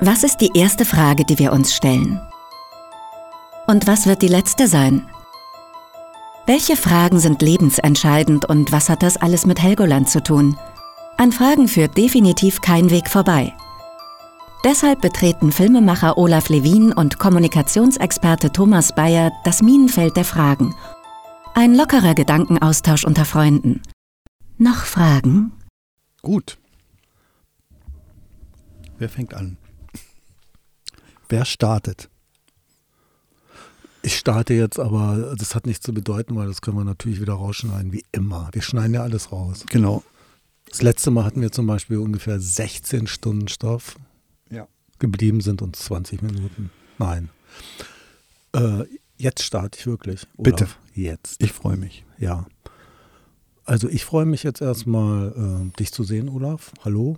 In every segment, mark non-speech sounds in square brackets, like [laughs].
Was ist die erste Frage, die wir uns stellen? Und was wird die letzte sein? Welche Fragen sind lebensentscheidend und was hat das alles mit Helgoland zu tun? An Fragen führt definitiv kein Weg vorbei. Deshalb betreten Filmemacher Olaf Levin und Kommunikationsexperte Thomas Bayer das Minenfeld der Fragen. Ein lockerer Gedankenaustausch unter Freunden. Noch Fragen? Gut. Wer fängt an? Wer startet? Ich starte jetzt, aber das hat nichts zu bedeuten, weil das können wir natürlich wieder rausschneiden, wie immer. Wir schneiden ja alles raus. Genau. Das letzte Mal hatten wir zum Beispiel ungefähr 16 Stunden Stoff. Ja. Geblieben sind uns 20 Minuten. Nein. Äh, jetzt starte ich wirklich. Olaf. Bitte. Jetzt. Ich freue mich. Ja. Also ich freue mich jetzt erstmal, äh, dich zu sehen, Olaf. Hallo.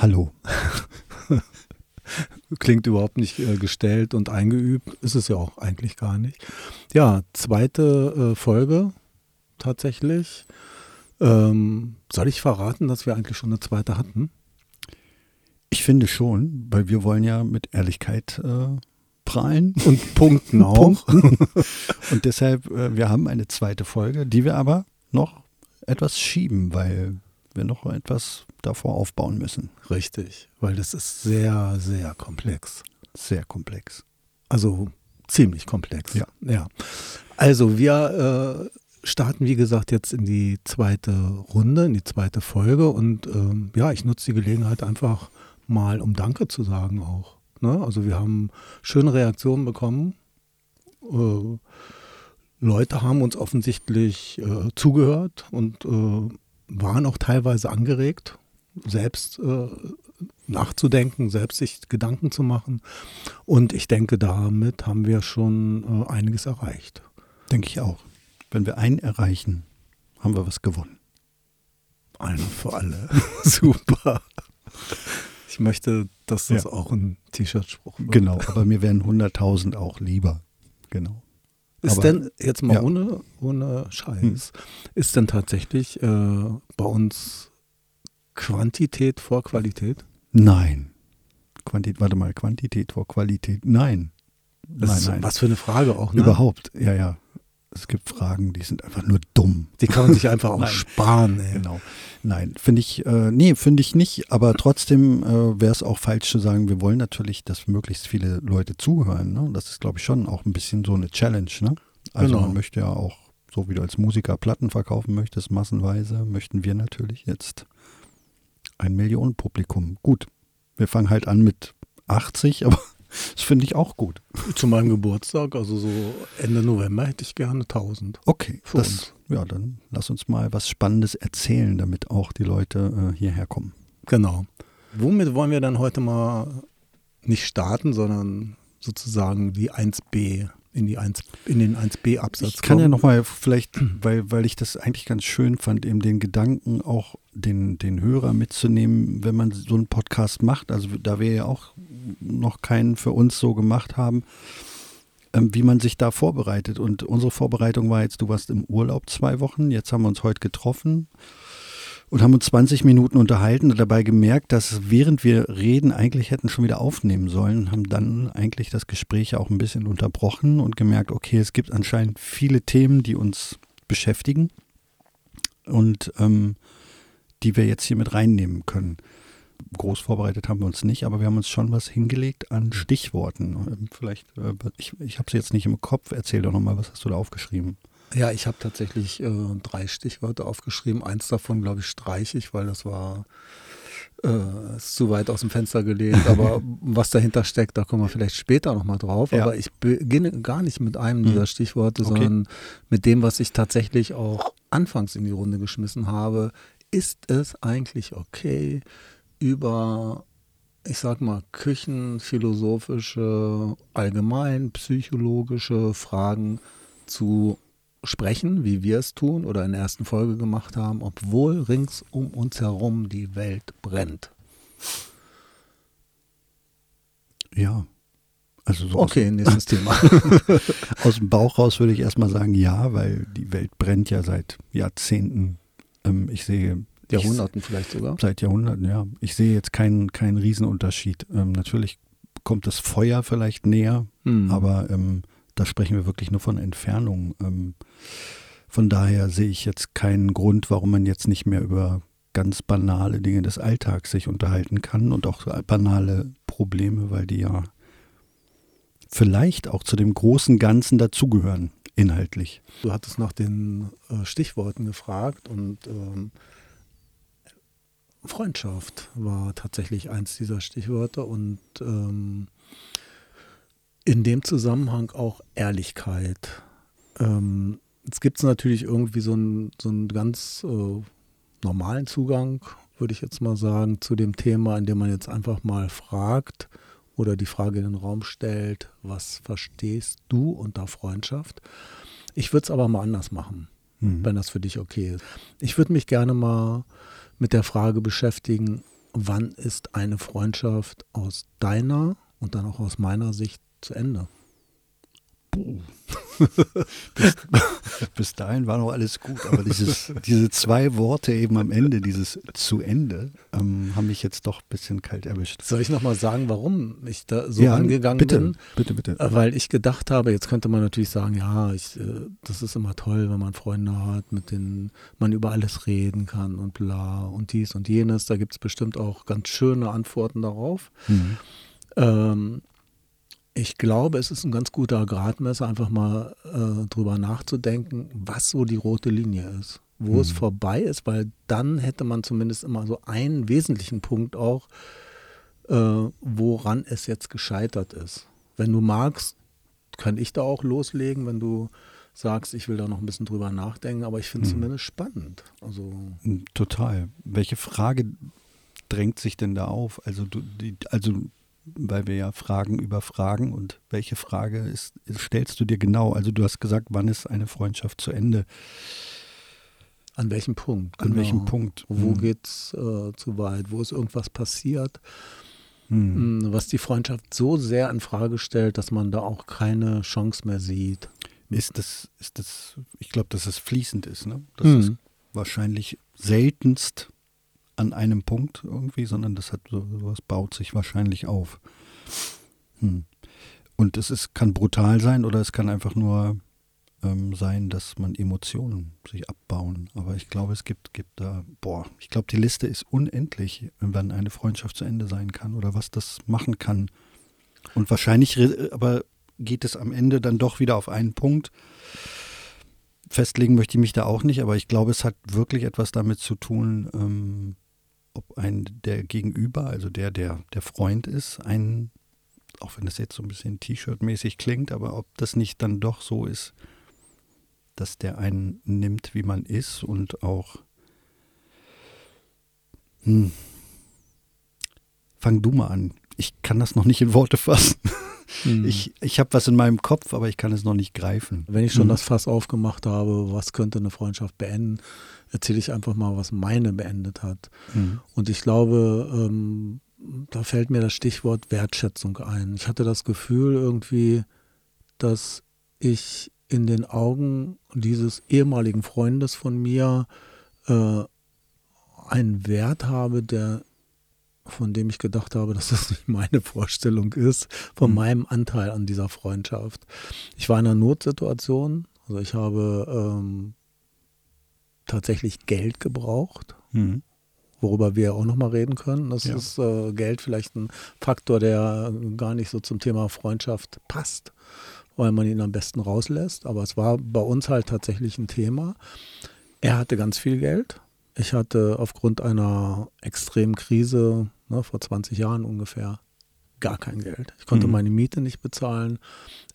Hallo. [laughs] Klingt überhaupt nicht äh, gestellt und eingeübt. Ist es ja auch eigentlich gar nicht. Ja, zweite äh, Folge tatsächlich. Ähm, soll ich verraten, dass wir eigentlich schon eine zweite hatten? Ich finde schon, weil wir wollen ja mit Ehrlichkeit äh, prahlen. Und Punkten [laughs] auch. Punkten. Und deshalb, äh, wir haben eine zweite Folge, die wir aber noch etwas schieben, weil wir noch etwas davor aufbauen müssen. Richtig, weil das ist sehr, sehr komplex. Sehr komplex. Also ziemlich komplex. Ja. ja. Also wir äh, starten, wie gesagt, jetzt in die zweite Runde, in die zweite Folge. Und ähm, ja, ich nutze die Gelegenheit einfach mal, um Danke zu sagen auch. Ne? Also wir haben schöne Reaktionen bekommen. Äh, Leute haben uns offensichtlich äh, zugehört und äh, waren auch teilweise angeregt, selbst äh, nachzudenken, selbst sich Gedanken zu machen. Und ich denke, damit haben wir schon äh, einiges erreicht. Denke ich auch. Wenn wir einen erreichen, haben wir was gewonnen. Einer für alle. [laughs] Super. Ich möchte, dass das Ja. auch ein T-Shirt-Spruch wird. Genau, aber mir wären 100.000 auch lieber. Genau. Ist Aber- denn, jetzt mal ja. ohne, ohne Scheiß, ist denn tatsächlich äh, bei uns Quantität vor Qualität? Nein. Quantität, warte mal, Quantität vor Qualität. Nein. Nein, nein. was für eine Frage auch, ne? Überhaupt, ja, ja. Es gibt Fragen, die sind einfach nur dumm. Die kann man sich einfach [laughs] auch Nein. sparen, ey. Genau. Nein, finde ich, äh, nee, finde ich nicht, aber trotzdem äh, wäre es auch falsch zu sagen, wir wollen natürlich, dass möglichst viele Leute zuhören. Ne? Das ist, glaube ich, schon auch ein bisschen so eine Challenge. Ne? Also Genau. man möchte ja auch, so wie du als Musiker Platten verkaufen möchtest, massenweise, möchten wir natürlich jetzt ein Millionenpublikum. Gut, wir fangen halt an mit 80, [laughs] aber das finde ich auch gut. Zu meinem Geburtstag, also so Ende November, hätte ich gerne 1000. Okay, Für das, uns. ja, dann lass uns mal was Spannendes erzählen, damit auch die Leute äh, hierher kommen. Genau. Womit wollen wir dann heute mal nicht starten, sondern sozusagen die 1b in, die 1, in den 1b-Absatz Ich kann ja kommen? nochmal vielleicht, weil, weil ich das eigentlich ganz schön fand, eben den Gedanken auch den, den Hörer mitzunehmen, wenn man so einen Podcast macht. Also da wir ja auch noch keinen für uns so gemacht haben, ähm, wie man sich da vorbereitet. Und unsere Vorbereitung war jetzt, du warst im Urlaub zwei Wochen, jetzt haben wir uns heute getroffen und haben uns 20 Minuten unterhalten und dabei gemerkt, dass während wir reden eigentlich hätten schon wieder aufnehmen sollen haben dann eigentlich das Gespräch auch ein bisschen unterbrochen und gemerkt, okay, es gibt anscheinend viele Themen, die uns beschäftigen und ähm, die wir jetzt hier mit reinnehmen können. Groß vorbereitet haben wir uns nicht, aber wir haben uns schon was hingelegt an Stichworten. Vielleicht, äh, ich, ich habe sie jetzt nicht im Kopf, erzähl doch nochmal, was hast du da aufgeschrieben? Ja, ich habe tatsächlich äh, drei Stichworte aufgeschrieben. Eins davon, glaube ich, streiche ich, weil das war äh, ist zu weit aus dem Fenster gelehnt. Aber [laughs] was dahinter steckt, da kommen wir vielleicht später nochmal drauf. Ja. Aber ich beginne gar nicht mit einem Hm. dieser Stichworte, Okay. sondern mit dem, was ich tatsächlich auch anfangs in die Runde geschmissen habe. Ist es eigentlich okay, über, ich sag mal, küchenphilosophische, allgemein psychologische Fragen zu sprechen, wie wir es tun oder in der ersten Folge gemacht haben, obwohl rings um uns herum die Welt brennt. Ja. Also so Okay, nächstes [laughs] Thema. aus, [laughs] aus dem Bauch raus würde ich erstmal sagen, ja, weil die Welt brennt ja seit Jahrzehnten. Ähm, ich sehe Jahrhunderten ich, vielleicht sogar. Seit Jahrhunderten, ja. Ich sehe jetzt keinen, keinen Riesenunterschied. Ähm, natürlich kommt das Feuer vielleicht näher, mhm. aber ähm, da sprechen wir wirklich nur von Entfernung. Ähm, von daher sehe ich jetzt keinen Grund, warum man jetzt nicht mehr über ganz banale Dinge des Alltags sich unterhalten kann und auch banale Probleme, weil die ja vielleicht auch zu dem großen Ganzen dazugehören, inhaltlich. Du hattest nach den äh, Stichworten gefragt und ähm, Freundschaft war tatsächlich eins dieser Stichwörter und ähm, in dem Zusammenhang auch Ehrlichkeit. Ähm, jetzt gibt es natürlich irgendwie so einen, so einen ganz äh, normalen Zugang, würde ich jetzt mal sagen, zu dem Thema, indem man jetzt einfach mal fragt oder die Frage in den Raum stellt, was verstehst du unter Freundschaft? Ich würde es aber mal anders machen, mhm. wenn das für dich okay ist. Ich würde mich gerne mal mit der Frage beschäftigen, wann ist eine Freundschaft aus deiner und dann auch aus meiner Sicht zu Ende? [laughs] bis, [laughs] bis, dahin war noch alles gut, aber dieses, diese zwei Worte eben am Ende, dieses zu Ende, ähm, haben mich jetzt doch ein bisschen kalt erwischt. Soll ich nochmal sagen, warum ich da so ja, angegangen bitte, bin? Bitte, bitte. Äh, weil ich gedacht habe, jetzt könnte man natürlich sagen, ja, ich, äh, das ist immer toll, wenn man Freunde hat, mit denen man über alles reden kann und bla und dies und jenes. Da gibt es bestimmt auch ganz schöne Antworten darauf. Mhm. Ähm, ich glaube, es ist ein ganz guter Gradmesser, einfach mal äh, drüber nachzudenken, was so die rote Linie ist, wo mhm. es vorbei ist, weil dann hätte man zumindest immer so einen wesentlichen Punkt auch, äh, woran es jetzt gescheitert ist. Wenn du magst, kann ich da auch loslegen, wenn du sagst, ich will da noch ein bisschen drüber nachdenken, aber ich finde es mhm. zumindest spannend. Also hm, Total. Welche Frage drängt sich denn da auf? Also du, die, also weil wir ja Fragen über Fragen und welche Frage ist, stellst du dir genau? Also du hast gesagt, wann ist eine Freundschaft zu Ende? An welchem Punkt? An genau. welchem Punkt? Wo hm. geht es äh, zu weit? Wo ist irgendwas passiert, hm. hm. was die Freundschaft so sehr in Frage stellt, dass man da auch keine Chance mehr sieht? Ist das, ist das, ich glaube, dass es fließend ist, ne? Das hm. ist wahrscheinlich seltenst an einem Punkt irgendwie, sondern das hat sowas baut sich wahrscheinlich auf. Hm. Und es ist, kann brutal sein oder es kann einfach nur ähm, sein, dass man Emotionen sich abbauen. Aber ich glaube, es gibt, gibt da, boah, ich glaube, die Liste ist unendlich, wann eine Freundschaft zu Ende sein kann oder was das machen kann. Und wahrscheinlich, aber geht es am Ende dann doch wieder auf einen Punkt. Festlegen möchte ich mich da auch nicht, aber ich glaube, es hat wirklich etwas damit zu tun, ähm, ob ein der Gegenüber, also der, der der Freund ist, ein, auch wenn das jetzt so ein bisschen T-Shirt-mäßig klingt, aber ob das nicht dann doch so ist, dass der einen nimmt, wie man ist und auch hm, fang du mal an. Ich kann das noch nicht in Worte fassen. [laughs] Hm. Ich, ich habe was in meinem Kopf, aber ich kann es noch nicht greifen. Wenn ich schon hm. das Fass aufgemacht habe, was könnte eine Freundschaft beenden, erzähle ich einfach mal, was meine beendet hat. Mhm. Und ich glaube, ähm, da fällt mir das Stichwort Wertschätzung ein. Ich hatte das Gefühl irgendwie, dass ich in den Augen dieses ehemaligen Freundes von mir äh, einen Wert habe, der von dem ich gedacht habe, dass das nicht meine Vorstellung ist, von mhm. meinem Anteil an dieser Freundschaft. Ich war in einer Notsituation, also ich habe ähm, tatsächlich Geld gebraucht, mhm. worüber wir auch nochmal reden können. Das ja. ist äh, Geld vielleicht ein Faktor, der gar nicht so zum Thema Freundschaft passt, weil man ihn am besten rauslässt. Aber es war bei uns halt tatsächlich ein Thema. Er hatte ganz viel Geld. Ich hatte aufgrund einer extremen Krise ne, vor 20 Jahren ungefähr gar kein Geld. Ich konnte mhm. meine Miete nicht bezahlen.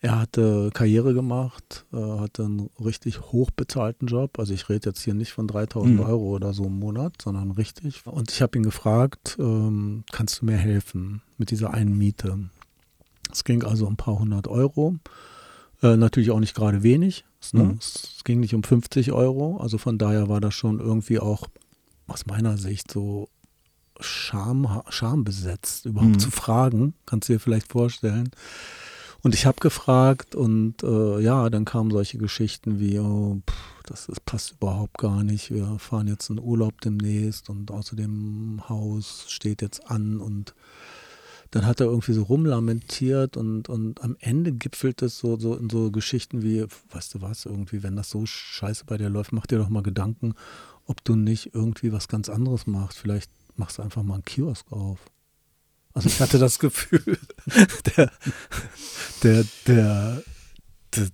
Er hatte Karriere gemacht, äh, hatte einen richtig hochbezahlten Job. Also ich rede jetzt hier nicht von 3000 mhm. Euro oder so im Monat, sondern richtig. Und ich habe ihn gefragt, ähm, kannst du mir helfen mit dieser einen Miete? Es ging also um ein paar hundert Euro. Äh, natürlich auch nicht gerade wenig. Ne? Mhm. Es ging nicht um 50 Euro. Also von daher war das schon irgendwie auch aus meiner Sicht so Scham, Scham besetzt, überhaupt mhm. zu fragen. Kannst du dir vielleicht vorstellen. Und ich habe gefragt und äh, ja, dann kamen solche Geschichten wie, oh, pff, das, das passt überhaupt gar nicht. Wir fahren jetzt in Urlaub demnächst und außerdem Haus steht jetzt an und dann hat er irgendwie so rumlamentiert und, und am Ende gipfelt es so, so in so Geschichten wie, weißt du was, irgendwie, wenn das so scheiße bei dir läuft, mach dir doch mal Gedanken, ob du nicht irgendwie was ganz anderes machst. Vielleicht machst du einfach mal einen Kiosk auf. Also ich hatte das [laughs] Gefühl, der, der, der, der,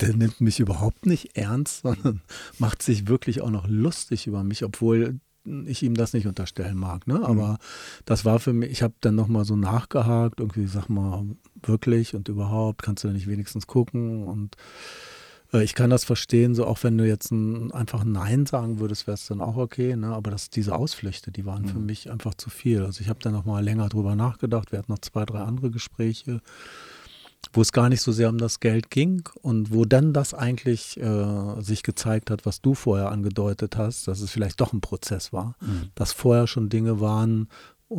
der nimmt mich überhaupt nicht ernst, sondern macht sich wirklich auch noch lustig über mich, obwohl ich ihm das nicht unterstellen mag. Ne? Aber mhm. das war für mich, ich habe dann nochmal so nachgehakt, irgendwie, sag mal, wirklich und überhaupt, kannst du da nicht wenigstens gucken und äh, ich kann das verstehen, so auch wenn du jetzt ein, einfach Nein sagen würdest, wäre es dann auch okay, ne? aber das, diese Ausflüchte, die waren mhm. für mich einfach zu viel. Also ich habe dann nochmal länger drüber nachgedacht, wir hatten noch zwei, drei andere Gespräche wo es gar nicht so sehr um das Geld ging und wo dann das eigentlich äh, sich gezeigt hat, was du vorher angedeutet hast, dass es vielleicht doch ein Prozess war, mhm. dass vorher schon Dinge waren, äh,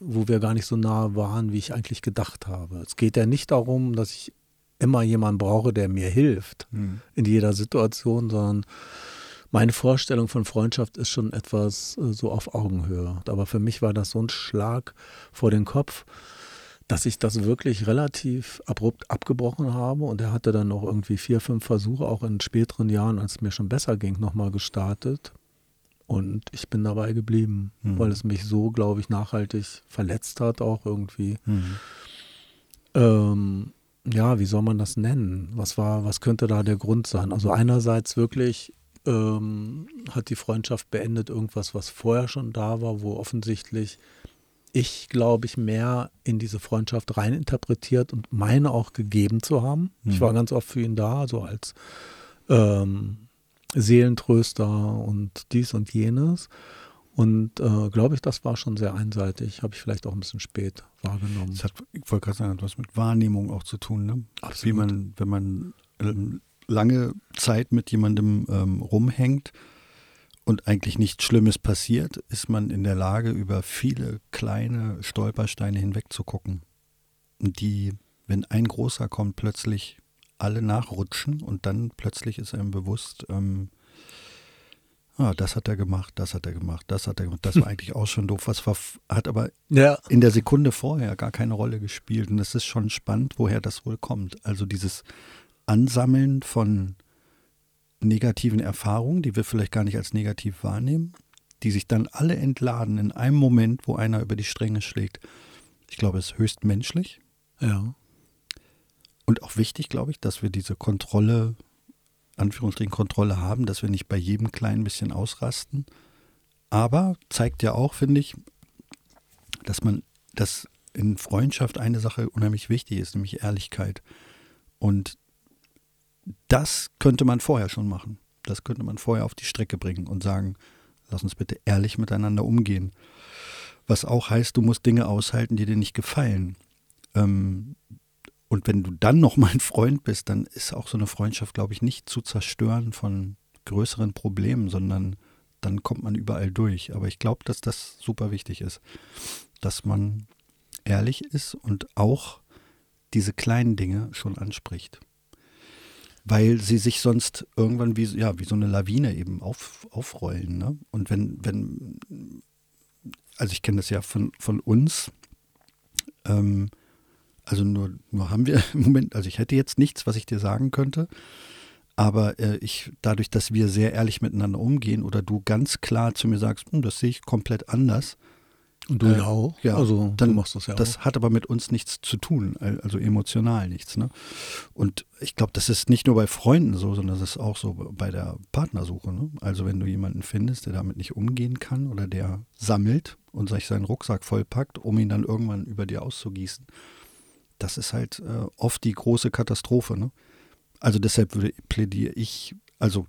wo wir gar nicht so nah waren, wie ich eigentlich gedacht habe. Es geht ja nicht darum, dass ich immer jemanden brauche, der mir hilft mhm. in jeder Situation, sondern meine Vorstellung von Freundschaft ist schon etwas äh, so auf Augenhöhe. Aber für mich war das so ein Schlag vor den Kopf dass ich das wirklich relativ abrupt abgebrochen habe und er hatte dann noch irgendwie vier, fünf Versuche, auch in späteren Jahren, als es mir schon besser ging, nochmal gestartet. Und ich bin dabei geblieben, mhm. weil es mich so, glaube ich, nachhaltig verletzt hat, auch irgendwie. Mhm. Ähm, ja, wie soll man das nennen? Was war, was könnte da der Grund sein? Also einerseits wirklich ähm, hat die Freundschaft beendet irgendwas, was vorher schon da war, wo offensichtlich ich, glaube ich, mehr in diese Freundschaft reininterpretiert und meine auch gegeben zu haben. Mhm. Ich war ganz oft für ihn da, so als ähm, Seelentröster und dies und jenes. Und äh, glaube ich, das war schon sehr einseitig. Habe ich vielleicht auch ein bisschen spät wahrgenommen. Das hat, ich wollte gerade sagen, etwas mit Wahrnehmung auch zu tun. Ne? Absolut. Wie man, wenn man ähm, lange Zeit mit jemandem ähm, rumhängt, und eigentlich nichts Schlimmes passiert, ist man in der Lage, über viele kleine Stolpersteine hinweg zu gucken. Und die, wenn ein großer kommt, plötzlich alle nachrutschen und dann plötzlich ist einem bewusst, ähm, ah, das hat er gemacht, das hat er gemacht, das hat er gemacht. Das war [laughs] eigentlich auch schon doof. Was war, hat aber ja. in der Sekunde vorher gar keine Rolle gespielt. Und es ist schon spannend, woher das wohl kommt. Also dieses Ansammeln von negativen Erfahrungen, die wir vielleicht gar nicht als negativ wahrnehmen, die sich dann alle entladen in einem Moment, wo einer über die Stränge schlägt. Ich glaube, es ist höchst menschlich. Ja. Und auch wichtig, glaube ich, dass wir diese Kontrolle, Anführungsstrichen Kontrolle haben, dass wir nicht bei jedem kleinen bisschen ausrasten. Aber zeigt ja auch, finde ich, dass man, dass in Freundschaft eine Sache unheimlich wichtig ist, nämlich Ehrlichkeit. Und das könnte man vorher schon machen. Das könnte man vorher auf die Strecke bringen und sagen, lass uns bitte ehrlich miteinander umgehen. Was auch heißt, du musst Dinge aushalten, die dir nicht gefallen. Ähm, und wenn du dann noch mal ein Freund bist, dann ist auch so eine Freundschaft, glaube ich, nicht zu zerstören von größeren Problemen, sondern dann kommt man überall durch. Aber ich glaube, dass das super wichtig ist, dass man ehrlich ist und auch diese kleinen Dinge schon anspricht weil sie sich sonst irgendwann wie, ja, wie so eine Lawine eben auf, aufrollen. Ne? Und wenn, wenn, also ich kenne das ja von, von uns, ähm, also nur, nur haben wir [laughs] im Moment, also ich hätte jetzt nichts, was ich dir sagen könnte, aber äh, ich, dadurch, dass wir sehr ehrlich miteinander umgehen oder du ganz klar zu mir sagst, hm, das sehe ich komplett anders, und du äh, ja auch. Ja, also dann machst du das ja Das auch. hat aber mit uns nichts zu tun, also emotional nichts. Ne? Und ich glaube, das ist nicht nur bei Freunden so, sondern das ist auch so bei der Partnersuche. Ne? Also wenn du jemanden findest, der damit nicht umgehen kann oder der sammelt und sich seinen Rucksack vollpackt, um ihn dann irgendwann über dir auszugießen, das ist halt äh, oft die große Katastrophe. Ne? Also deshalb würde, plädiere ich, also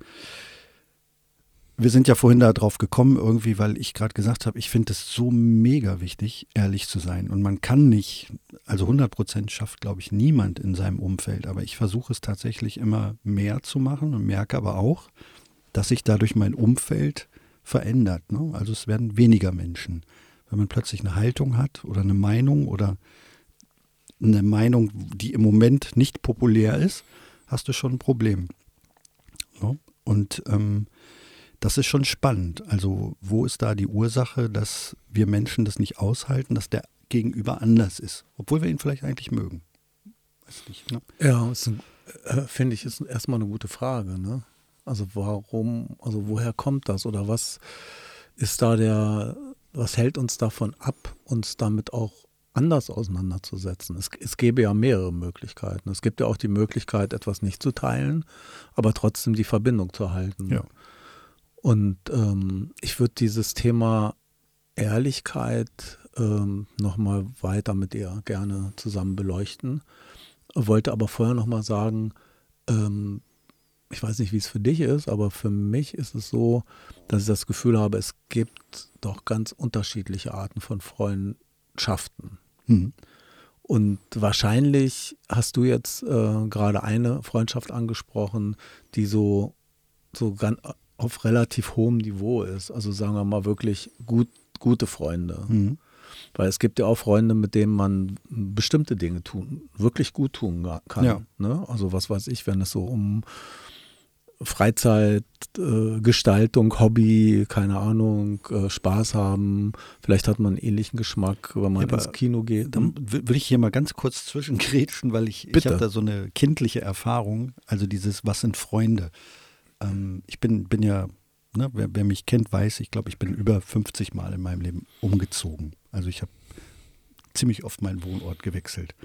wir sind ja vorhin da drauf gekommen, irgendwie, weil ich gerade gesagt habe, ich finde es so mega wichtig, ehrlich zu sein. Und man kann nicht, also 100 Prozent schafft, glaube ich, niemand in seinem Umfeld. Aber ich versuche es tatsächlich immer mehr zu machen und merke aber auch, dass sich dadurch mein Umfeld verändert. Ne? Also es werden weniger Menschen. Wenn man plötzlich eine Haltung hat oder eine Meinung oder eine Meinung, die im Moment nicht populär ist, hast du schon ein Problem. Ne? Und ähm, das ist schon spannend. Also wo ist da die Ursache, dass wir Menschen das nicht aushalten, dass der Gegenüber anders ist, obwohl wir ihn vielleicht eigentlich mögen? Weiß nicht, ne? Ja, äh, finde ich, ist erstmal eine gute Frage. Ne? Also warum, also woher kommt das oder was ist da der, was hält uns davon ab, uns damit auch anders auseinanderzusetzen. Es, es gäbe ja mehrere Möglichkeiten. Es gibt ja auch die Möglichkeit, etwas nicht zu teilen, aber trotzdem die Verbindung zu halten. Ja. Und ähm, ich würde dieses Thema Ehrlichkeit ähm, nochmal weiter mit ihr gerne zusammen beleuchten. Wollte aber vorher nochmal sagen, ähm, ich weiß nicht, wie es für dich ist, aber für mich ist es so, dass ich das Gefühl habe, es gibt doch ganz unterschiedliche Arten von Freundschaften. Mhm. Und wahrscheinlich hast du jetzt äh, gerade eine Freundschaft angesprochen, die so, so ganz auf relativ hohem Niveau ist. Also sagen wir mal wirklich gut, gute Freunde. Mhm. Weil es gibt ja auch Freunde, mit denen man bestimmte Dinge tun, wirklich gut tun kann. Ja. Ne? Also was weiß ich, wenn es so um Freizeitgestaltung, äh, Hobby, keine Ahnung, äh, Spaß haben. Vielleicht hat man einen ähnlichen Geschmack, wenn man ja, ins Kino geht. Dann will ich hier mal ganz kurz zwischengrätschen, weil ich, ich habe da so eine kindliche Erfahrung, also dieses Was sind Freunde? Ähm, ich bin, bin ja, ne, wer, wer mich kennt, weiß, ich glaube, ich bin über 50 Mal in meinem Leben umgezogen. Also ich habe ziemlich oft meinen Wohnort gewechselt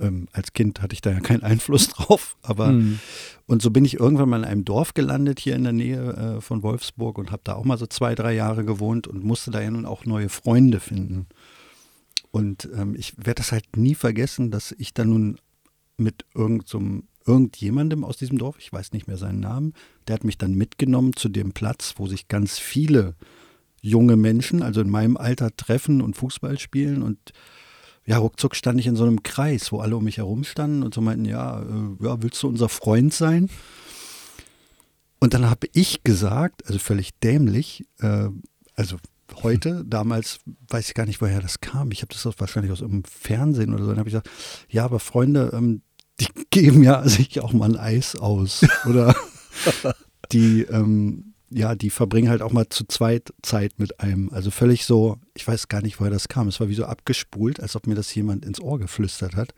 ähm, als Kind hatte ich da ja keinen Einfluss [laughs] drauf, aber mhm. und so bin ich irgendwann mal in einem Dorf gelandet hier in der Nähe äh, von Wolfsburg und habe da auch mal so zwei, drei Jahre gewohnt und musste da ja nun auch neue Freunde finden. Und ähm, ich werde das halt nie vergessen, dass ich da nun mit irgendeinem so irgendjemandem aus diesem Dorf, ich weiß nicht mehr seinen Namen, der hat mich dann mitgenommen zu dem Platz, wo sich ganz viele junge Menschen, also in meinem Alter, treffen und Fußball spielen und ja, ruckzuck stand ich in so einem Kreis, wo alle um mich herum standen und so meinten, ja, äh, ja willst du unser Freund sein? Und dann habe ich gesagt, also völlig dämlich, äh, also heute, damals weiß ich gar nicht, woher das kam. Ich habe das wahrscheinlich aus irgendeinem Fernsehen oder so. Dann habe ich gesagt, ja, aber Freunde, ähm, die geben ja sich auch mal ein Eis aus. Oder [laughs] die, ähm, ja, die verbringen halt auch mal zu zweit Zeit mit einem. Also völlig so, ich weiß gar nicht, woher das kam. Es war wie so abgespult, als ob mir das jemand ins Ohr geflüstert hat.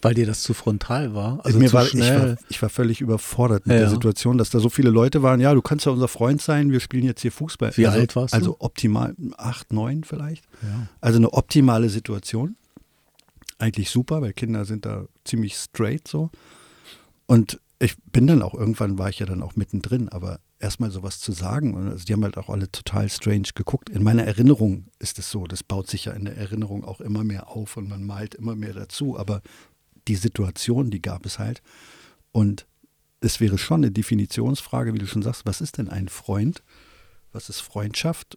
Weil dir das zu frontal war? Also mir war, ich, war, ich war völlig überfordert mit ja, der Situation, dass da so viele Leute waren. Ja, du kannst ja unser Freund sein, wir spielen jetzt hier Fußball. Wie also, alt warst du? Also optimal, acht, neun vielleicht. Ja. Also eine optimale Situation. Eigentlich super, weil Kinder sind da ziemlich straight so. Und ich bin dann auch, irgendwann war ich ja dann auch mittendrin, aber erstmal sowas zu sagen. Also die haben halt auch alle total strange geguckt. In meiner Erinnerung ist es so, das baut sich ja in der Erinnerung auch immer mehr auf und man malt immer mehr dazu. Aber die Situation, die gab es halt. Und es wäre schon eine Definitionsfrage, wie du schon sagst, was ist denn ein Freund? Was ist Freundschaft?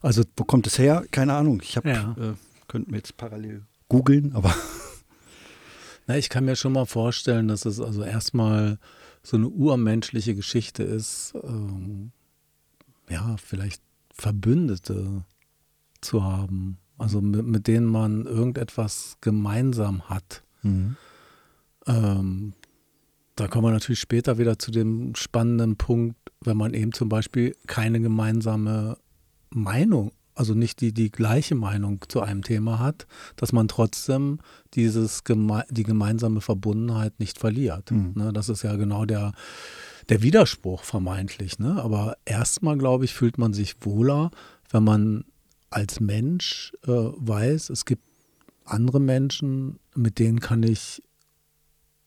Also wo kommt es her? Keine Ahnung. Ich habe, ja. äh, könnten wir jetzt parallel googeln, aber [laughs] Na, ich kann mir schon mal vorstellen, dass es also erstmal so eine urmenschliche Geschichte ist, ähm, ja, vielleicht Verbündete zu haben, also mit, mit denen man irgendetwas gemeinsam hat. Mhm. Ähm, da kommen wir natürlich später wieder zu dem spannenden Punkt, wenn man eben zum Beispiel keine gemeinsame Meinung also nicht die, die gleiche Meinung zu einem Thema hat, dass man trotzdem dieses geme die gemeinsame Verbundenheit nicht verliert. Mhm. Ne, das ist ja genau der, der Widerspruch vermeintlich. Ne? Aber erstmal, glaube ich, fühlt man sich wohler, wenn man als Mensch äh, weiß, es gibt andere Menschen, mit denen kann ich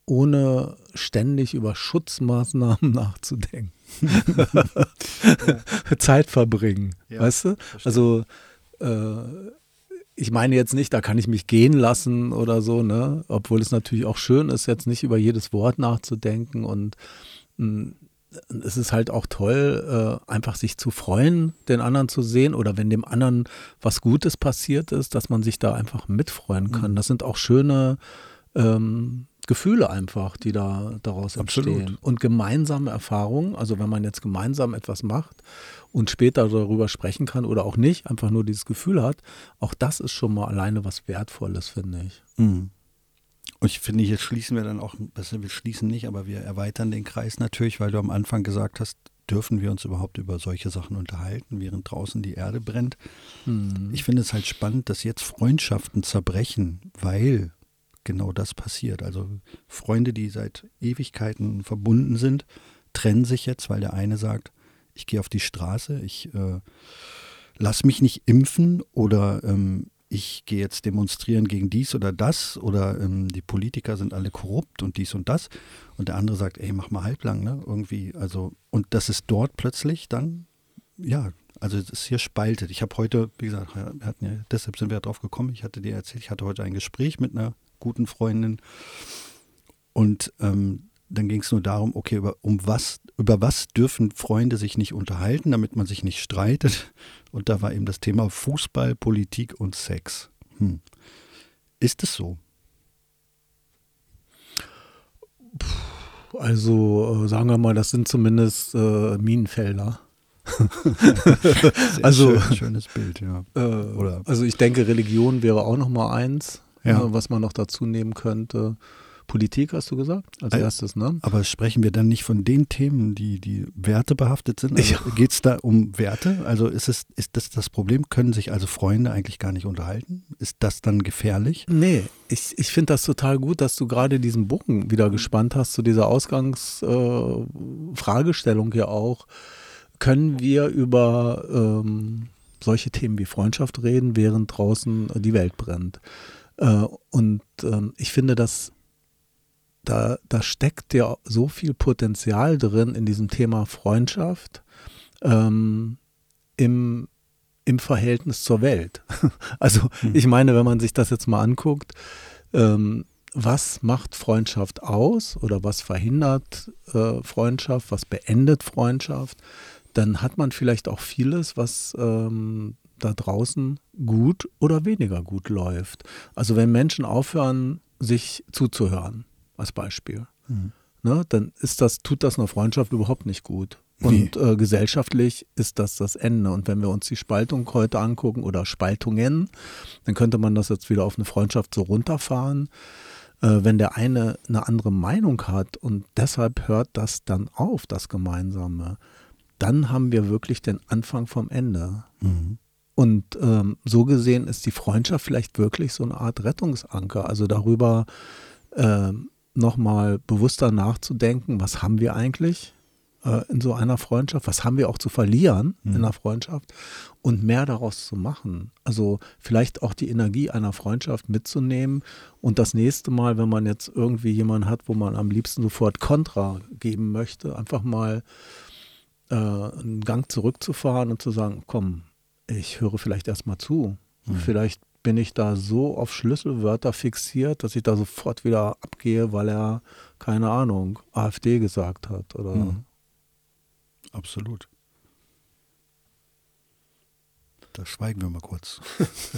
ohne ständig über Schutzmaßnahmen [laughs] nachzudenken. [laughs] Zeit verbringen, ja, weißt du? Also äh, ich meine jetzt nicht, da kann ich mich gehen lassen oder so, ne? Obwohl es natürlich auch schön ist, jetzt nicht über jedes Wort nachzudenken und mh, hm, es ist halt auch toll, äh, einfach sich zu freuen, den anderen zu sehen oder wenn dem anderen was Gutes passiert ist, dass man sich da einfach mitfreuen kann. Mhm. Das sind auch schöne ähm, Gefühle einfach, die da daraus Absolut. entstehen. Und gemeinsame Erfahrungen, also wenn man jetzt gemeinsam etwas macht und später darüber sprechen kann oder auch nicht, einfach nur dieses Gefühl hat, auch das ist schon mal alleine was Wertvolles, finde ich. Mhm. Und ich finde, hier schließen wir dann auch, besser wir schließen nicht, aber wir erweitern den Kreis natürlich, weil du am Anfang gesagt hast, dürfen wir uns überhaupt über solche Sachen unterhalten, während draußen die Erde brennt. Mhm. Ich finde es halt spannend, dass jetzt Freundschaften zerbrechen, weil genau das passiert. Also Freunde, die seit Ewigkeiten verbunden sind, trennen sich jetzt, weil der eine sagt, ich gehe auf die Straße, ich äh, lass mich nicht impfen oder ähm, ich gehe jetzt demonstrieren gegen dies oder das oder ähm, die Politiker sind alle korrupt und dies und das. Und der andere sagt, ey, mach mal halblang, ne? Irgendwie, also, und das ist dort plötzlich dann, ja, also es ist hier spaltet. Ich habe heute, wie gesagt, hatten ja, deshalb sind wir drauf gekommen, ich hatte dir erzählt, ich hatte heute ein Gespräch mit einer guten Freundin und ähm, dann ging es nur darum, okay, über, um was, über was dürfen Freunde sich nicht unterhalten, damit man sich nicht streitet. [laughs] Und da war eben das Thema Fußball, Politik und Sex. Hm. Ist es so? Also äh, sagen wir mal, das sind zumindest äh, Minenfelder. [laughs] also schön, schönes Bild, ja. Äh, also ich denke, Religion wäre auch noch mal eins, ja. äh, was man noch dazu nehmen könnte. Politik hast du gesagt, als erstes, ne? Aber sprechen wir dann nicht von den Themen, die, die Werte behaftet sind? Also ja. Geht es da um Werte? Also ist, es, ist das das Problem? Können sich also Freunde eigentlich gar nicht unterhalten? Ist das dann gefährlich? Nee, ich, ich finde das total gut, dass du gerade diesen Bogen wieder gespannt hast zu dieser Ausgangsfragestellung äh, ja auch. Können wir über ähm, solche Themen wie Freundschaft reden, während draußen die Welt brennt? Äh, und ähm, ich finde, dass da, da steckt ja so viel Potenzial drin in diesem Thema Freundschaft ähm, im, im Verhältnis zur Welt. [laughs] Also hm. ich meine, wenn man sich das jetzt mal anguckt, ähm, was macht Freundschaft aus oder was verhindert äh, Freundschaft, was beendet Freundschaft, dann hat man vielleicht auch vieles, was ähm, da draußen gut oder weniger gut läuft. Also wenn Menschen aufhören, sich zuzuhören, als Beispiel. Mhm. Ne, dann ist das, tut das einer Freundschaft überhaupt nicht gut. Und äh, gesellschaftlich ist das das Ende. Und wenn wir uns die Spaltung heute angucken oder Spaltungen, dann könnte man das jetzt wieder auf eine Freundschaft so runterfahren. Äh, wenn der eine eine andere Meinung hat und deshalb hört das dann auf, das Gemeinsame, dann haben wir wirklich den Anfang vom Ende. Mhm. Und ähm, so gesehen ist die Freundschaft vielleicht wirklich so eine Art Rettungsanker. Also darüber ähm, nochmal bewusster nachzudenken, was haben wir eigentlich äh, in so einer Freundschaft, was haben wir auch zu verlieren mhm. in einer Freundschaft und mehr daraus zu machen. Also vielleicht auch die Energie einer Freundschaft mitzunehmen und das nächste Mal, wenn man jetzt irgendwie jemanden hat, wo man am liebsten sofort Kontra geben möchte, einfach mal äh, einen Gang zurückzufahren und zu sagen, komm, ich höre vielleicht erstmal zu. Mhm. Vielleicht bin ich da so auf Schlüsselwörter fixiert, dass ich da sofort wieder abgehe, weil er, keine Ahnung, AfD gesagt hat. Oder mhm. Absolut. Da schweigen wir mal kurz.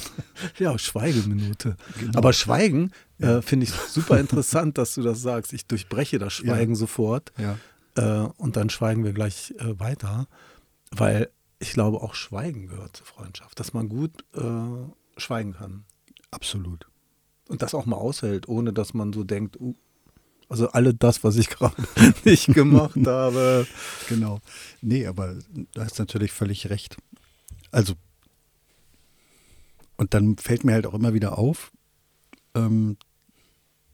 [laughs] ja, Schweigeminute. Genau. Aber Schweigen ja. äh, finde ich super interessant, dass du das sagst. Ich durchbreche das Schweigen ja. sofort. Ja. Äh, und dann schweigen wir gleich äh, weiter. Weil ich glaube, auch Schweigen gehört zur Freundschaft. Dass man gut äh, schweigen kann. Absolut. Und das auch mal aushält, ohne dass man so denkt, uh, also alle das, was ich [laughs] gerade nicht gemacht habe. Genau. Nee, aber du hast natürlich völlig recht. Also, und dann fällt mir halt auch immer wieder auf, ähm,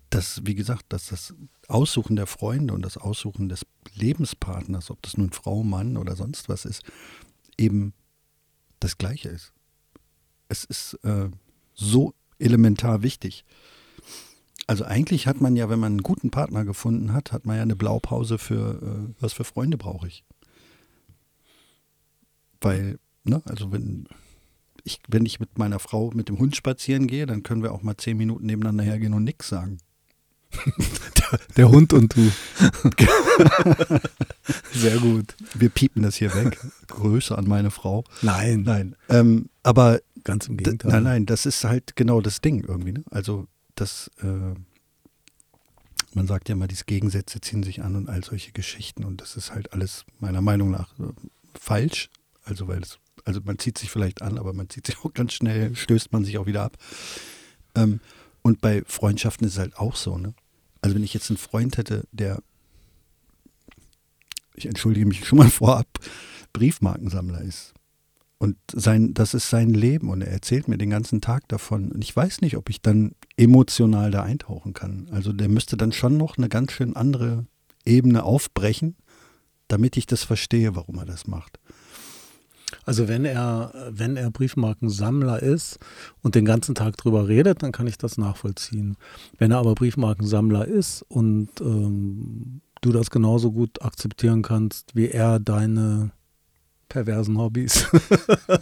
dass, wie gesagt, dass das Aussuchen der Freunde und das Aussuchen des Lebenspartners, ob das nun Frau, Mann oder sonst was ist, eben das Gleiche ist es ist äh, so elementar wichtig. Also eigentlich hat man ja, wenn man einen guten Partner gefunden hat, hat man ja eine Blaupause für, äh, was für Freunde brauche ich. Weil, ne, also wenn ich, wenn ich mit meiner Frau mit dem Hund spazieren gehe, dann können wir auch mal zehn Minuten nebeneinander hergehen und nichts sagen. Der, der, Hund und du. Sehr gut. Wir piepen das hier weg. Größe an meine Frau. Nein. Nein. Ähm, aber Ganz im Gegenteil. Nein, nein, das ist halt genau das Ding irgendwie. Ne? Also das, äh, man sagt ja immer, diese Gegensätze ziehen sich an und all solche Geschichten und das ist halt alles meiner Meinung nach äh, falsch. Also weil es, also man zieht sich vielleicht an, aber man zieht sich auch ganz schnell, stößt man sich auch wieder ab. Ähm, Und bei Freundschaften ist es halt auch so, ne? Also wenn ich jetzt einen Freund hätte, der, ich entschuldige mich [laughs] schon mal vorab, Briefmarkensammler ist. Und sein, das ist sein Leben und er erzählt mir den ganzen Tag davon. Und ich weiß nicht, ob ich dann emotional da eintauchen kann. Also der müsste dann schon noch eine ganz schön andere Ebene aufbrechen, damit ich das verstehe, warum er das macht. Also wenn er, wenn er Briefmarkensammler ist und den ganzen Tag drüber redet, dann kann ich das nachvollziehen. Wenn er aber Briefmarkensammler ist und ähm, du das genauso gut akzeptieren kannst, wie er deine perversen Hobbys.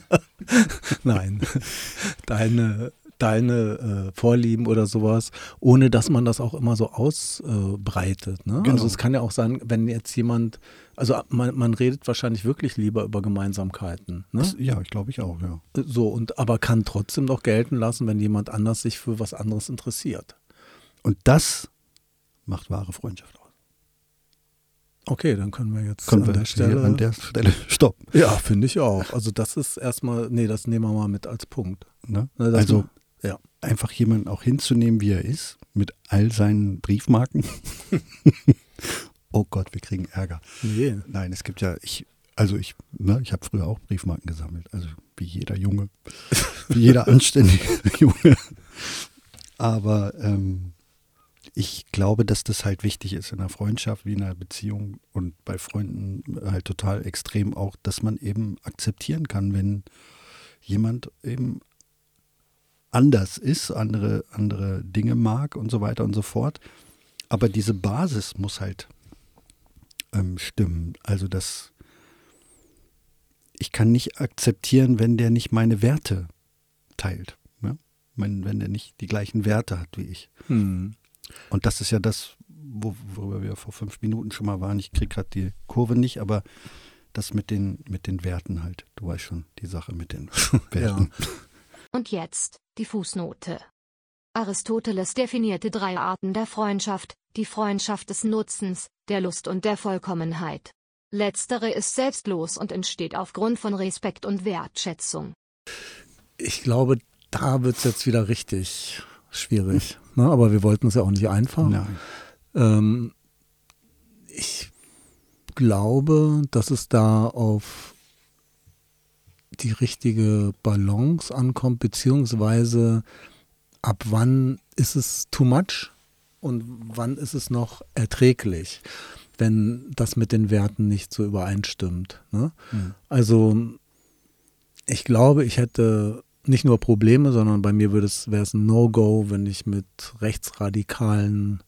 [laughs] Nein, [laughs] deine, deine äh, Vorlieben oder sowas, ohne dass man das auch immer so ausbreitet. Äh, ne? genau. Also es kann ja auch sein, wenn jetzt jemand, also man, man redet wahrscheinlich wirklich lieber über Gemeinsamkeiten. Ne? Das, ja, ich glaube ich auch, ja. So, und aber kann trotzdem doch gelten lassen, wenn jemand anders sich für was anderes interessiert. Und das macht wahre Freundschaft aus. Okay, dann können wir jetzt können an, wir der Stelle, an der Stelle [laughs] stoppen. Ja, finde ich auch. Also das ist erstmal, nee, das nehmen wir mal mit als Punkt. Ne? Ne, also. Einfach jemanden auch hinzunehmen, wie er ist, mit all seinen Briefmarken. [laughs] oh Gott, wir kriegen Ärger. Nee. Nein, es gibt ja, ich, also ich, ne, ich habe früher auch Briefmarken gesammelt, also wie jeder Junge, [laughs] wie jeder anständige Junge. Aber ähm, ich glaube, dass das halt wichtig ist in einer Freundschaft wie in einer Beziehung und bei Freunden halt total extrem auch, dass man eben akzeptieren kann, wenn jemand eben anders ist, andere, andere Dinge mag und so weiter und so fort. Aber diese Basis muss halt ähm, stimmen. Also dass ich kann nicht akzeptieren, wenn der nicht meine Werte teilt. Ja? Wenn, wenn der nicht die gleichen Werte hat wie ich. Hm. Und das ist ja das, wo, worüber wir vor fünf Minuten schon mal waren. Ich kriege gerade die Kurve nicht, aber das mit den, mit den Werten halt. Du weißt schon, die Sache mit den [laughs] Werten. Ja. Und jetzt die Fußnote. Aristoteles definierte drei Arten der Freundschaft, die Freundschaft des Nutzens, der Lust und der Vollkommenheit. Letztere ist selbstlos und entsteht aufgrund von Respekt und Wertschätzung. Ich glaube, da wird es jetzt wieder richtig schwierig. Ne? Aber wir wollten es ja auch nicht einfach. Ähm, ich glaube, dass es da auf die richtige Balance ankommt, beziehungsweise ab wann ist es too much und wann ist es noch erträglich, wenn das mit den Werten nicht so übereinstimmt. Ne? Mhm. Also ich glaube, ich hätte nicht nur Probleme, sondern bei mir wäre es, wäre es ein No-Go, wenn ich mit rechtsradikalen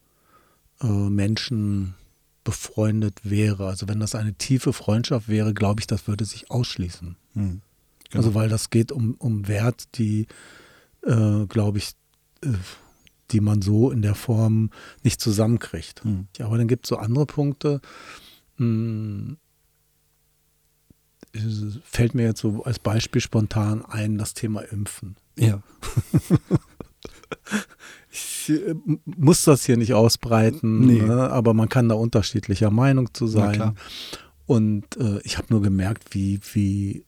äh, Menschen befreundet wäre. Also wenn das eine tiefe Freundschaft wäre, glaube ich, das würde sich ausschließen. Mhm. Genau. Also weil das geht um, um Wert, die, äh, glaube ich, äh, die man so in der Form nicht zusammenkriegt. Mhm. Ja, aber dann gibt es so andere Punkte. Mh, hm, fällt mir jetzt so als Beispiel spontan ein, das Thema Impfen. Ja. [laughs] ich äh, muss das hier nicht ausbreiten, nee. ne? aber man kann da unterschiedlicher Meinung zu sein. Und äh, ich habe nur gemerkt, wie, wie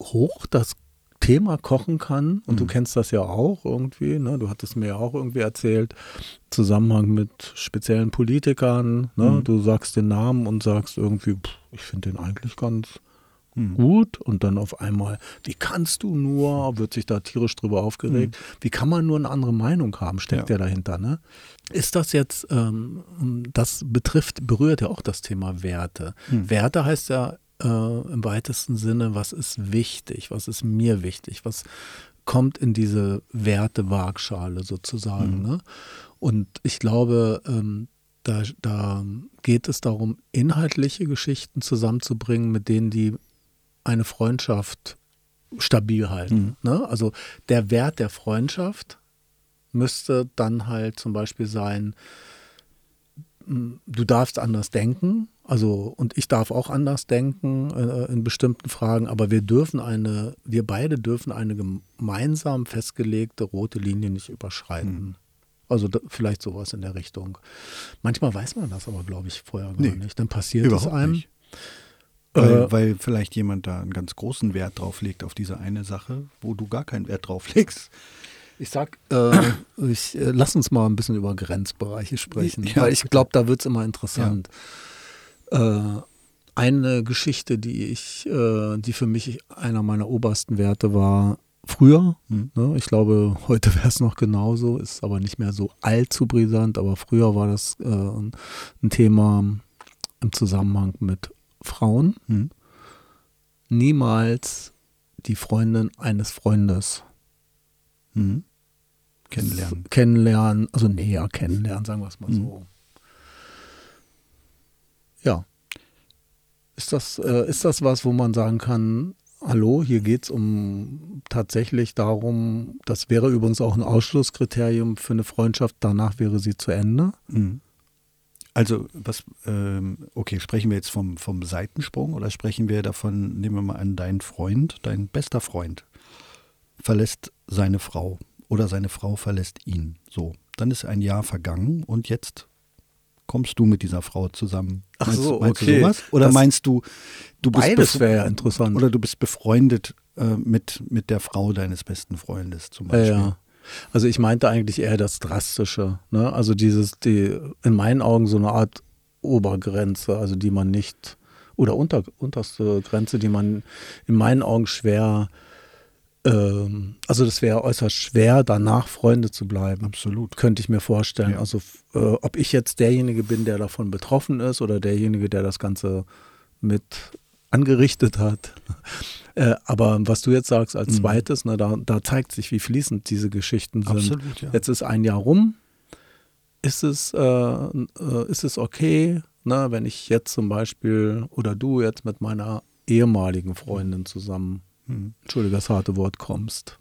hoch das Thema kochen kann. Und mhm. du kennst das ja auch irgendwie, ne? du hattest mir ja auch irgendwie erzählt, Zusammenhang mit speziellen Politikern. Ne? Mhm. Du sagst den Namen und sagst irgendwie, pff, ich finde den eigentlich ganz mhm. gut. Und dann auf einmal, wie kannst du nur, wird sich da tierisch drüber aufgeregt. Mhm. Wie kann man nur eine andere Meinung haben, steckt ja, ja dahinter. Ne? Ist das jetzt, ähm, das betrifft, berührt ja auch das Thema Werte. Mhm. Werte heißt ja äh, im weitesten Sinne, was ist wichtig, was ist mir wichtig, was kommt in diese Wertewaagschale sozusagen. Mhm. Ne? Und ich glaube, ähm, da, da geht es darum, inhaltliche Geschichten zusammenzubringen, mit denen die eine Freundschaft stabil halten. Mhm. Ne? Also der Wert der Freundschaft müsste dann halt zum Beispiel sein, du darfst anders denken, also, und ich darf auch anders denken äh, in bestimmten Fragen, aber wir dürfen eine, wir beide dürfen eine gemeinsam festgelegte rote Linie nicht überschreiten. Hm. Also da, vielleicht sowas in der Richtung. Manchmal weiß man das aber, glaube ich, vorher gar nee, nicht. Dann passiert es einem. Nicht. Weil, äh, weil, vielleicht jemand da einen ganz großen Wert drauf legt auf diese eine Sache, wo du gar keinen Wert drauf legst. Ich sag, äh, ich, äh, lass uns mal ein bisschen über Grenzbereiche sprechen, Ja, weil ich glaube, da wird es immer interessant. Äh, eine Geschichte, die ich, äh, die für mich einer meiner obersten Werte war, früher, Mhm. ne, ich glaube, heute wäre es noch genauso, ist aber nicht mehr so allzu brisant, aber früher war das äh, ein Thema im Zusammenhang mit Frauen. Mhm. Niemals die Freundin eines Freundes Mhm. Kennenlernen. kennenlernen, also näher kennenlernen, sagen wir es mal Mhm. so. Ja. Ist das, äh, ist das was, wo man sagen kann, hallo, hier geht es um tatsächlich darum, das wäre übrigens auch ein Ausschlusskriterium für eine Freundschaft, danach wäre sie zu Ende? Mhm. Also, was, ähm, okay, sprechen wir jetzt vom, vom Seitensprung oder sprechen wir davon, nehmen wir mal an, dein Freund, dein bester Freund verlässt seine Frau oder seine Frau verlässt ihn. So, dann ist ein Jahr vergangen und jetzt kommst du mit dieser Frau zusammen. Ach meinst, so, meinst okay. du sowas? Oder Das- meinst du, du bist Beides wäre ja interessant. oder du bist befreundet äh, mit, mit der Frau deines besten Freundes zum Ja, Beispiel? ja. Also ich meinte eigentlich eher das Drastische. Ne? Also dieses, die, in meinen Augen so eine Art Obergrenze, also die man nicht, oder unter, unterste Grenze, die man in meinen Augen schwer, ähm, also das wäre äußerst schwer, danach Freunde zu bleiben. Absolut. Könnte ich mir vorstellen. Ja. Also äh, ob ich jetzt derjenige bin, der davon betroffen ist oder derjenige, der das Ganze mit angerichtet hat. [laughs] Äh, aber was du jetzt sagst als Mhm. zweites, ne, da, da zeigt sich, wie fließend diese Geschichten sind. Absolut, ja. Jetzt ist ein Jahr rum. Ist es, äh, äh, ist es okay, ne, wenn ich jetzt zum Beispiel oder du jetzt mit meiner ehemaligen Freundin zusammen, Mhm. entschuldige das harte Wort, kommst?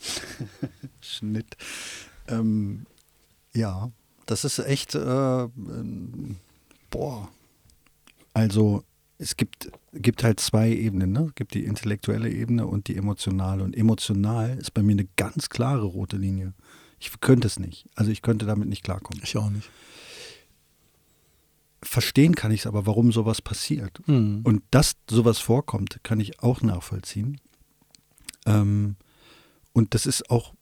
[laughs] Schnitt. Ähm, ja, das ist echt, äh, ähm, boah. Also es gibt, gibt halt zwei Ebenen, ne? Es gibt die intellektuelle Ebene und die emotionale. Und emotional ist bei mir eine ganz klare rote Linie. Ich könnte es nicht. Also ich könnte damit nicht klarkommen. Ich auch nicht. Verstehen kann ich es aber, warum sowas passiert. Hm. Und dass sowas vorkommt, kann ich auch nachvollziehen. Ähm, und das ist auch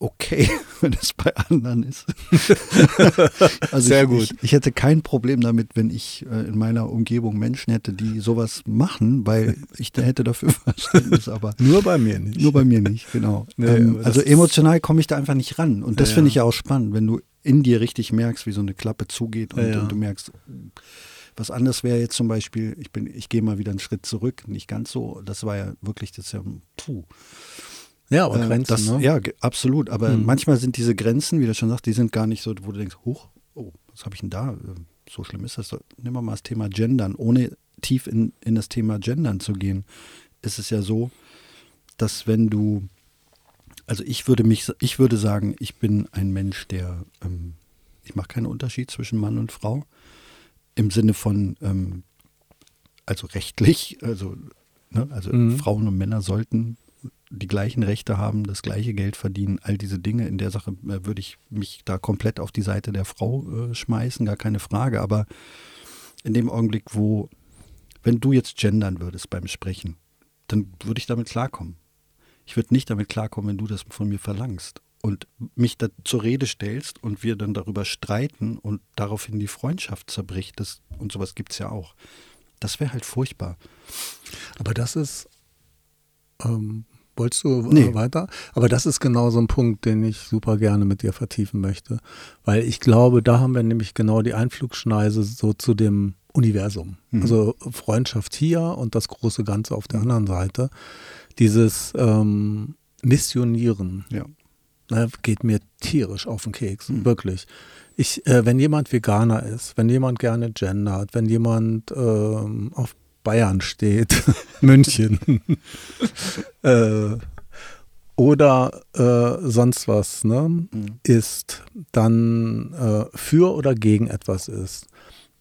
okay, [laughs] wenn es bei anderen ist. [laughs] also Sehr ich, gut. Ich, ich hätte kein Problem damit, wenn ich äh, in meiner Umgebung Menschen hätte, die sowas machen, weil [laughs] ich da hätte dafür Verständnis, aber Nur bei mir nicht. nur bei mir nicht, genau. Nee, ähm, also emotional komme ich da einfach nicht ran. Und das Ja, finde ich ja auch spannend, wenn du in dir richtig merkst, wie so eine Klappe zugeht und, Ja, und du merkst, was anderes wäre jetzt zum Beispiel, ich bin, ich gehe mal wieder einen Schritt zurück, nicht ganz so. Das war ja wirklich, das ist ja, puh. Ja, aber Äh, Grenzen, das, ne? Ja, absolut. Aber Hm. manchmal sind diese Grenzen, wie du schon sagst, die sind gar nicht so, wo du denkst, hoch, oh, was habe ich denn da? Äh, So schlimm ist das. wir mal das Thema Gendern. Ohne tief in, in das Thema Gendern zu gehen, ist es ja so, dass wenn du, also ich würde mich, ich würde sagen, ich bin ein Mensch, der, ähm, ich mache keinen Unterschied zwischen Mann und Frau. Im Sinne von, ähm, also rechtlich, also, ne, also Mhm. Frauen und Männer sollten die gleichen Rechte haben, das gleiche Geld verdienen, all diese Dinge. In der Sache äh, würde ich mich da komplett auf die Seite der Frau äh, schmeißen, gar keine Frage. Aber in dem Augenblick, wo, wenn du jetzt gendern würdest beim Sprechen, dann würde ich damit klarkommen. Ich würde nicht damit klarkommen, wenn du das von mir verlangst und mich da zur Rede stellst und wir dann darüber streiten und daraufhin die Freundschaft zerbricht. Das, und sowas gibt es ja auch. Das wäre halt furchtbar. Aber das ist, ähm, wolltest du äh, Nee. weiter? Aber das ist genau so ein Punkt, den ich super gerne mit dir vertiefen möchte. Weil ich glaube, da haben wir nämlich genau die Einflugschneise so zu dem Universum. Mhm. Also Freundschaft hier und das große Ganze auf der anderen Seite. Dieses ähm, Missionieren Ja. ne, geht mir tierisch auf den Keks, Mhm. wirklich. Ich, äh, wenn jemand Veganer ist, wenn jemand gerne gendert, wenn jemand ähm, auf Bayern steht, [laughs] München, [laughs] äh, oder äh, sonst was, ne, Mhm. ist, dann äh, für oder gegen etwas ist,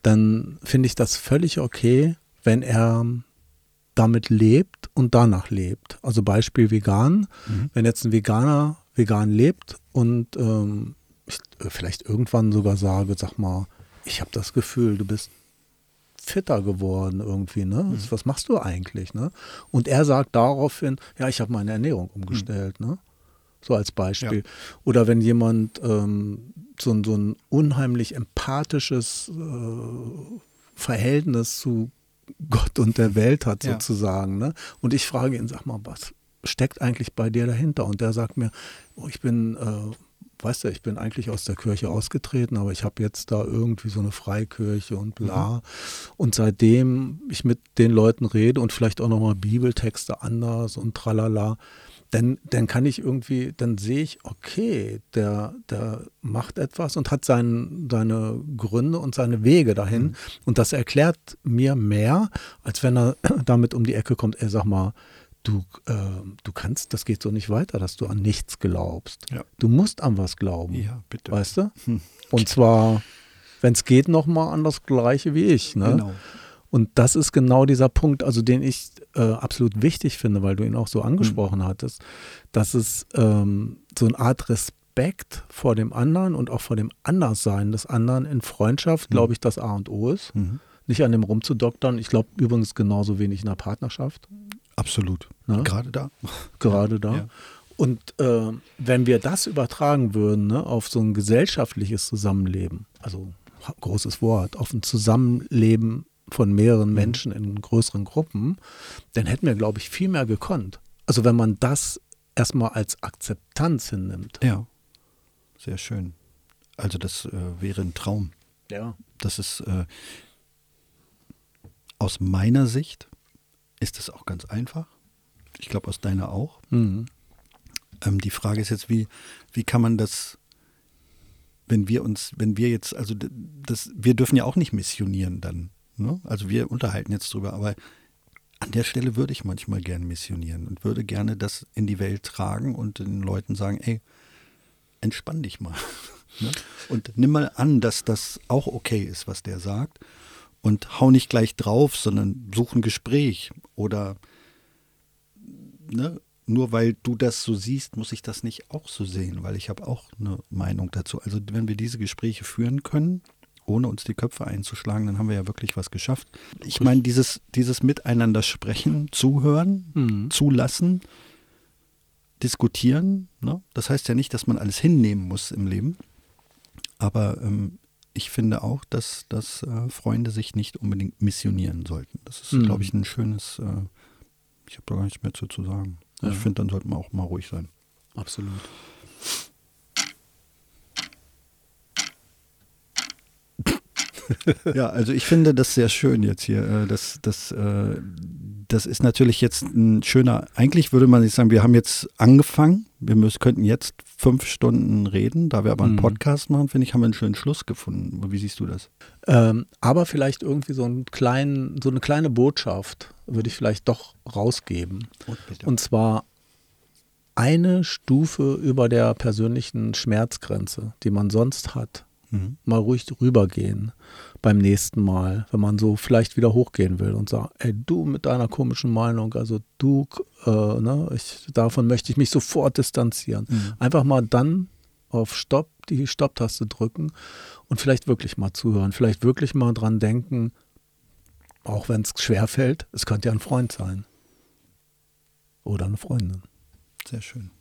dann finde ich das völlig okay, wenn er damit lebt und danach lebt. Also Beispiel vegan. Mhm. Wenn jetzt ein Veganer vegan lebt und ähm, ich äh, vielleicht irgendwann sogar sage, sag mal, ich habe das Gefühl, du bist fitter geworden irgendwie, ne? Mhm. Was machst du eigentlich, ne? Und er sagt daraufhin, ja, ich habe meine Ernährung umgestellt, ne? so als Beispiel. Ja. Oder wenn jemand ähm, so, so, ein unheimlich empathisches äh, Verhältnis zu Gott und der Welt hat, sozusagen. Ja. Ne? Und ich frage ihn, sag mal, was steckt eigentlich bei dir dahinter? Und der sagt mir, oh, ich bin äh, weißt du, ich bin eigentlich aus der Kirche ausgetreten, aber ich habe jetzt da irgendwie so eine Freikirche und bla. Mhm. Und seitdem ich mit den Leuten rede und vielleicht auch nochmal Bibeltexte anders und tralala, dann, dann kann ich irgendwie, dann sehe ich, okay, der, der macht etwas und hat sein, seine Gründe und seine Wege dahin. Mhm. Und das erklärt mir mehr, als wenn er [clears throat] damit um die Ecke kommt, ey, sag mal, du, äh, du kannst, das geht so nicht weiter, dass du an nichts glaubst. Ja. Du musst an was glauben. Ja, bitte. Weißt du? Hm. Und zwar, wenn es geht, nochmal an das Gleiche wie ich. Ne? Genau. Und das ist genau dieser Punkt, also den ich äh, absolut wichtig finde, weil du ihn auch so angesprochen hm. hattest, dass es ähm, so eine Art Respekt vor dem anderen und auch vor dem Anderssein des anderen in Freundschaft, hm. glaube ich, das A und O ist. Mhm. Nicht an dem rumzudoktern. Ich glaube übrigens genauso wenig in der Partnerschaft. Absolut. Ne? Gerade da. [laughs] Gerade da. Ja. Und äh, wenn wir das übertragen würden ne, auf so ein gesellschaftliches Zusammenleben, also großes Wort, auf ein Zusammenleben von mehreren mhm. Menschen in größeren Gruppen, dann hätten wir, glaube ich, viel mehr gekonnt. Also wenn man das erstmal als Akzeptanz hinnimmt. Ja, sehr schön. Also das äh, wäre ein Traum. Ja. Das ist äh, aus meiner Sicht ist das auch ganz einfach. Ich glaube, aus deiner auch. Mhm. Ähm, die Frage ist jetzt, wie, wie kann man das, wenn wir uns, wenn wir jetzt, also das, wir dürfen ja auch nicht missionieren dann. Ne? Also wir unterhalten jetzt drüber, aber an der Stelle würde ich manchmal gerne missionieren und würde gerne das in die Welt tragen und den Leuten sagen, ey, entspann dich mal. [laughs] ne? Und nimm mal an, dass das auch okay ist, was der sagt und hau nicht gleich drauf, sondern such ein Gespräch oder ne, nur weil du das so siehst, muss ich das nicht auch so sehen, weil ich habe auch eine Meinung dazu. Also wenn wir diese Gespräche führen können, ohne uns die Köpfe einzuschlagen, dann haben wir ja wirklich was geschafft. Ich meine, dieses, dieses Miteinander sprechen, zuhören, mhm. zulassen, diskutieren, ne? das heißt ja nicht, dass man alles hinnehmen muss im Leben. Aber ähm, ich finde auch, dass, dass äh, Freunde sich nicht unbedingt missionieren sollten. Das ist, mhm. glaube ich, ein schönes, äh, ich habe da gar nichts mehr zu, zu sagen. Ja. Ich finde, dann sollte man auch mal ruhig sein. Absolut. Ja, also ich finde das sehr schön jetzt hier. Äh, das, das, äh, das ist natürlich jetzt ein schöner, eigentlich würde man sich sagen, wir haben jetzt angefangen, wir müssen, könnten jetzt fünf Stunden reden, da wir aber einen mhm. Podcast machen, finde ich, haben wir einen schönen Schluss gefunden. Wie siehst du das? Ähm, aber vielleicht irgendwie so, einen kleinen, so eine kleine Botschaft würde ich vielleicht doch rausgeben. Und, Und zwar eine Stufe über der persönlichen Schmerzgrenze, die man sonst hat, mhm. mal ruhig rübergehen beim nächsten Mal, wenn man so vielleicht wieder hochgehen will und sagt, ey, du mit deiner komischen Meinung, also du, äh, ne, ich, davon möchte ich mich sofort distanzieren. Mhm. Einfach mal dann auf Stopp, die Stopptaste drücken und vielleicht wirklich mal zuhören, vielleicht wirklich mal dran denken, auch wenn es schwerfällt, es könnte ja ein Freund sein. Oder eine Freundin. Sehr schön.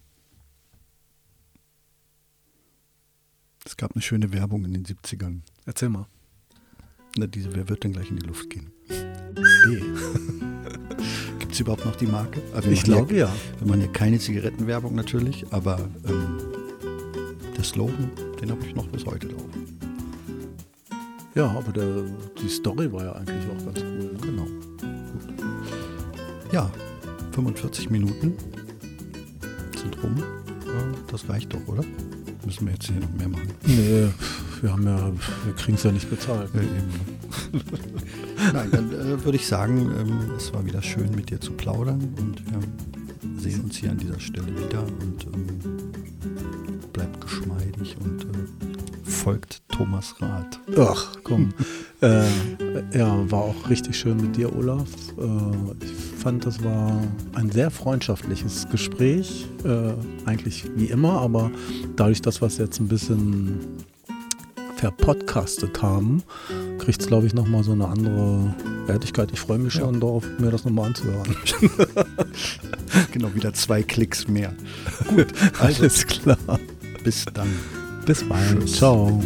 Es gab eine schöne Werbung in den 70ern. Erzähl mal. Na, diese, wer wird denn gleich in die Luft gehen? B. [laughs] Gibt es überhaupt noch die Marke? Also ich glaube ja. Wir machen ja keine Zigarettenwerbung natürlich, aber ähm, der Slogan, den habe ich noch bis heute drauf. Ja, aber der, die Story war ja eigentlich auch ganz cool. Ne? Genau. Gut. Ja, 45 Minuten sind rum. Das reicht doch, oder? Müssen wir jetzt hier noch mehr machen? Nee, wir haben ja, wir kriegen es ja nicht bezahlt. Ja, [laughs] Nein, dann äh, würde ich sagen, ähm, es war wieder schön mit dir zu plaudern und wir sehen uns hier an dieser Stelle wieder und ähm, bleibt geschmeidig und äh, folgt Thomas Rath. Ach, komm. [laughs] äh, ja, war auch richtig schön mit dir, Olaf. Äh, ich fand, das war ein sehr freundschaftliches Gespräch. Äh, eigentlich wie immer, aber dadurch, dass wir es jetzt ein bisschen verpodcastet haben, kriegt es, glaube ich, nochmal so eine andere Wertigkeit. Ich freue mich schon ja. darauf, mir das nochmal anzuhören. [laughs] genau, wieder zwei Klicks mehr. Gut, also, alles klar. Bis dann. Bis bald. Ciao.